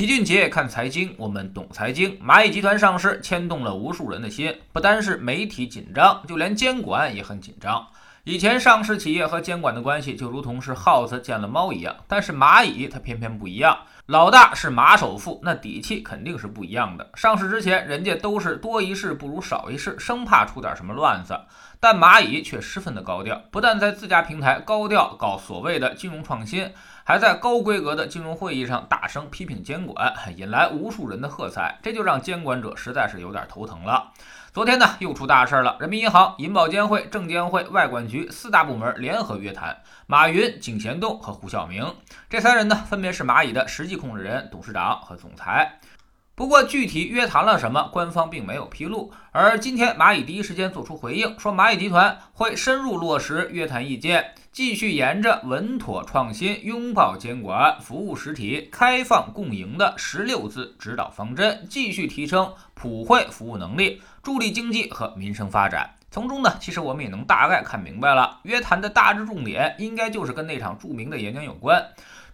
齐俊杰看财经，我们懂财经。蚂蚁集团上市牵动了无数人的心，不单是媒体紧张，就连监管也很紧张。以前上市企业和监管的关系就如同是耗子见了猫一样，但是蚂蚁它偏偏不一样。老大是马首富，那底气肯定是不一样的。上市之前，人家都是多一事不如少一事，生怕出点什么乱子。但蚂蚁却十分的高调，不但在自家平台高调搞所谓的金融创新，还在高规格的金融会议上大声批评监管，引来无数人的喝彩，这就让监管者实在是有点头疼了。昨天呢，又出大事儿了，人民银行、银保监会、证监会、外管局四大部门联合约谈马云、井贤栋和胡晓明，这三人呢，分别是蚂蚁的实际控制人、董事长和总裁。不过，具体约谈了什么，官方并没有披露。而今天，蚂蚁第一时间做出回应，说蚂蚁集团会深入落实约谈意见，继续沿着稳妥创新、拥抱监管、服务实体、开放共赢的十六字指导方针，继续提升普惠服务能力，助力经济和民生发展。从中呢，其实我们也能大概看明白了，约谈的大致重点应该就是跟那场著名的演讲有关。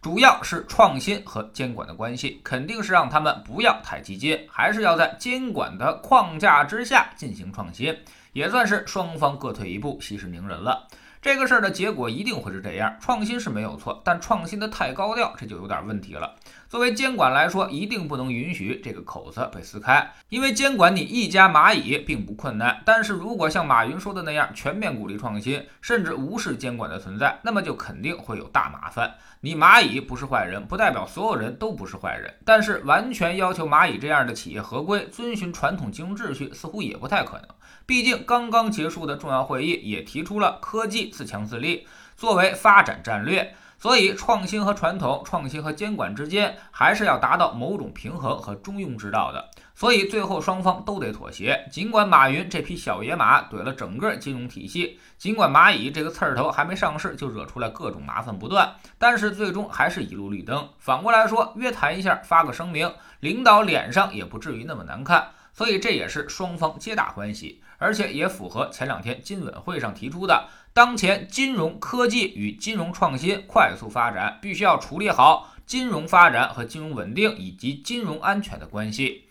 主要是创新和监管的关系，肯定是让他们不要太激进，还是要在监管的框架之下进行创新，也算是双方各退一步，息事宁人了。这个事儿的结果一定会是这样，创新是没有错，但创新的太高调，这就有点问题了。作为监管来说，一定不能允许这个口子被撕开，因为监管你一家蚂蚁并不困难，但是如果像马云说的那样，全面鼓励创新，甚至无视监管的存在，那么就肯定会有大麻烦。你蚂蚁不是坏人，不代表所有人都不是坏人，但是完全要求蚂蚁这样的企业合规、遵循传统金融秩序，似乎也不太可能。毕竟刚刚结束的重要会议也提出了科技自强自立作为发展战略，所以创新和传统、创新和监管之间还是要达到某种平衡和中庸之道的。所以最后双方都得妥协。尽管马云这匹小野马怼了整个金融体系，尽管蚂蚁这个刺儿头还没上市就惹出来各种麻烦不断，但是最终还是一路绿灯。反过来说，约谈一下，发个声明，领导脸上也不至于那么难看。所以这也是双方皆大欢喜。而且也符合前两天金稳会上提出的，当前金融科技与金融创新快速发展，必须要处理好金融发展和金融稳定以及金融安全的关系。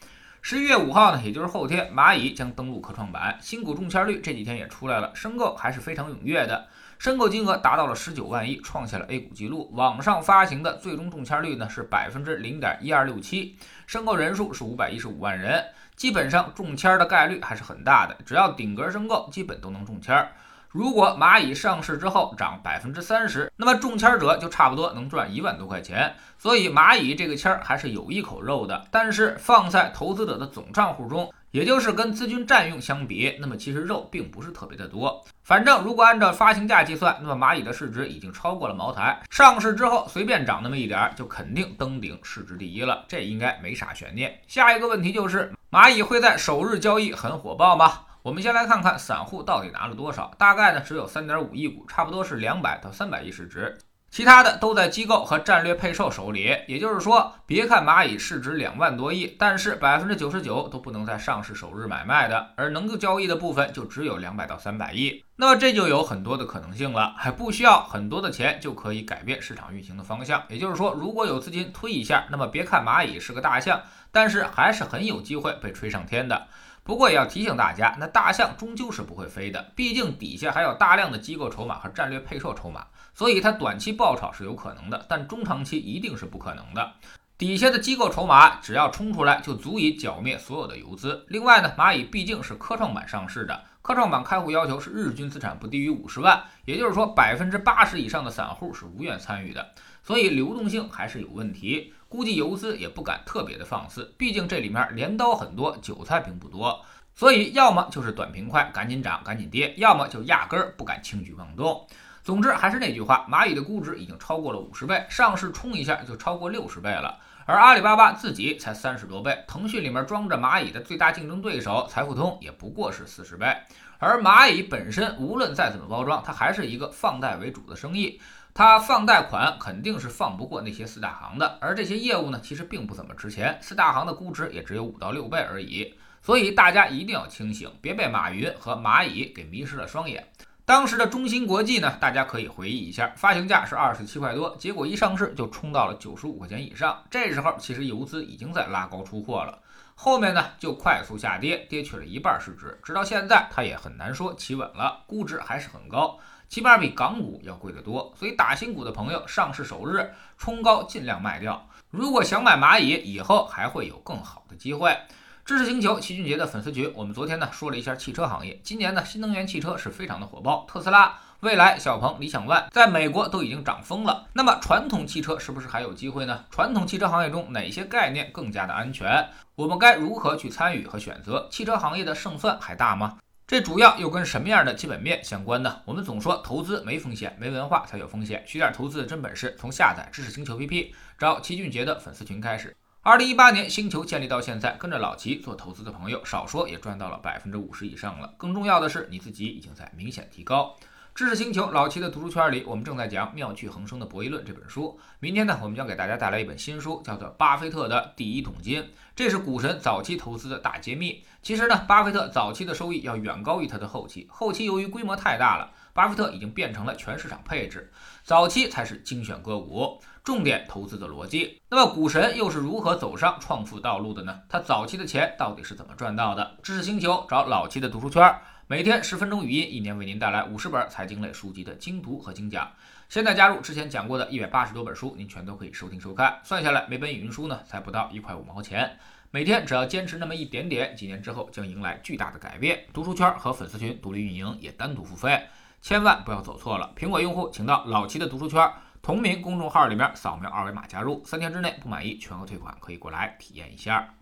十一月五号呢，也就是后天，蚂蚁将登陆科创板，新股中签率这几天也出来了，申购还是非常踊跃的，申购金额达到了十九万亿，创下了 A 股纪录。网上发行的最终中签率呢是百分之零点一二六七，申购人数是五百一十五万人。基本上中签的概率还是很大的，只要顶格申购，基本都能中签。如果蚂蚁上市之后涨百分之三十，那么中签者就差不多能赚一万多块钱。所以蚂蚁这个签儿还是有一口肉的，但是放在投资者的总账户中。也就是跟资金占用相比，那么其实肉并不是特别的多。反正如果按照发行价计算，那么蚂蚁的市值已经超过了茅台。上市之后随便涨那么一点儿，就肯定登顶市值第一了，这应该没啥悬念。下一个问题就是，蚂蚁会在首日交易很火爆吗？我们先来看看散户到底拿了多少，大概呢只有三点五亿股，差不多是两百到三百亿市值。其他的都在机构和战略配售手里，也就是说，别看蚂蚁市值两万多亿，但是百分之九十九都不能在上市首日买卖的，而能够交易的部分就只有两百到三百亿。那么这就有很多的可能性了，还不需要很多的钱就可以改变市场运行的方向。也就是说，如果有资金推一下，那么别看蚂蚁是个大象，但是还是很有机会被吹上天的。不过也要提醒大家，那大象终究是不会飞的，毕竟底下还有大量的机构筹码和战略配售筹码，所以它短期爆炒是有可能的，但中长期一定是不可能的。底下的机构筹码只要冲出来，就足以剿灭所有的游资。另外呢，蚂蚁毕竟是科创板上市的，科创板开户要求是日均资产不低于五十万，也就是说百分之八十以上的散户是无愿参与的，所以流动性还是有问题。估计游资也不敢特别的放肆，毕竟这里面镰刀很多，韭菜并不多，所以要么就是短平快，赶紧涨，赶紧跌；要么就压根儿不敢轻举妄动。总之还是那句话，蚂蚁的估值已经超过了五十倍，上市冲一下就超过六十倍了，而阿里巴巴自己才三十多倍，腾讯里面装着蚂蚁的最大竞争对手财付通也不过是四十倍，而蚂蚁本身无论再怎么包装，它还是一个放贷为主的生意。它放贷款肯定是放不过那些四大行的，而这些业务呢，其实并不怎么值钱，四大行的估值也只有五到六倍而已。所以大家一定要清醒，别被马云和蚂蚁给迷失了双眼。当时的中芯国际呢，大家可以回忆一下，发行价是二十七块多，结果一上市就冲到了九十五块钱以上。这时候其实游资已经在拉高出货了，后面呢就快速下跌，跌去了一半市值，直到现在它也很难说企稳了，估值还是很高，起码比港股要贵得多。所以打新股的朋友，上市首日冲高尽量卖掉。如果想买蚂蚁，以后还会有更好的机会。知识星球齐俊杰的粉丝群，我们昨天呢说了一下汽车行业。今年呢，新能源汽车是非常的火爆，特斯拉、蔚来、小鹏、理想 ONE 在美国都已经涨疯了。那么传统汽车是不是还有机会呢？传统汽车行业中哪些概念更加的安全？我们该如何去参与和选择？汽车行业的胜算还大吗？这主要又跟什么样的基本面相关呢？我们总说投资没风险，没文化才有风险。学点投资的真本事，从下载知识星球 APP 找齐俊杰的粉丝群开始。二零一八年星球建立到现在，跟着老齐做投资的朋友，少说也赚到了百分之五十以上了。更重要的是，你自己已经在明显提高。知识星球老齐的读书圈里，我们正在讲《妙趣横生的博弈论》这本书。明天呢，我们将给大家带来一本新书，叫做《巴菲特的第一桶金》，这是股神早期投资的大揭秘。其实呢，巴菲特早期的收益要远高于他的后期，后期由于规模太大了，巴菲特已经变成了全市场配置，早期才是精选个股，重点投资的逻辑。那么股神又是如何走上创富道路的呢？他早期的钱到底是怎么赚到的？知识星球找老七的读书圈。每天十分钟语音，一年为您带来五十本财经类书籍的精读和精讲。现在加入之前讲过的一百八十多本书，您全都可以收听收看。算下来，每本语音书呢才不到一块五毛钱。每天只要坚持那么一点点，几年之后将迎来巨大的改变。读书圈和粉丝群独立运营，也单独付费，千万不要走错了。苹果用户请到老齐的读书圈同名公众号里面扫描二维码加入，三天之内不满意全额退款，可以过来体验一下。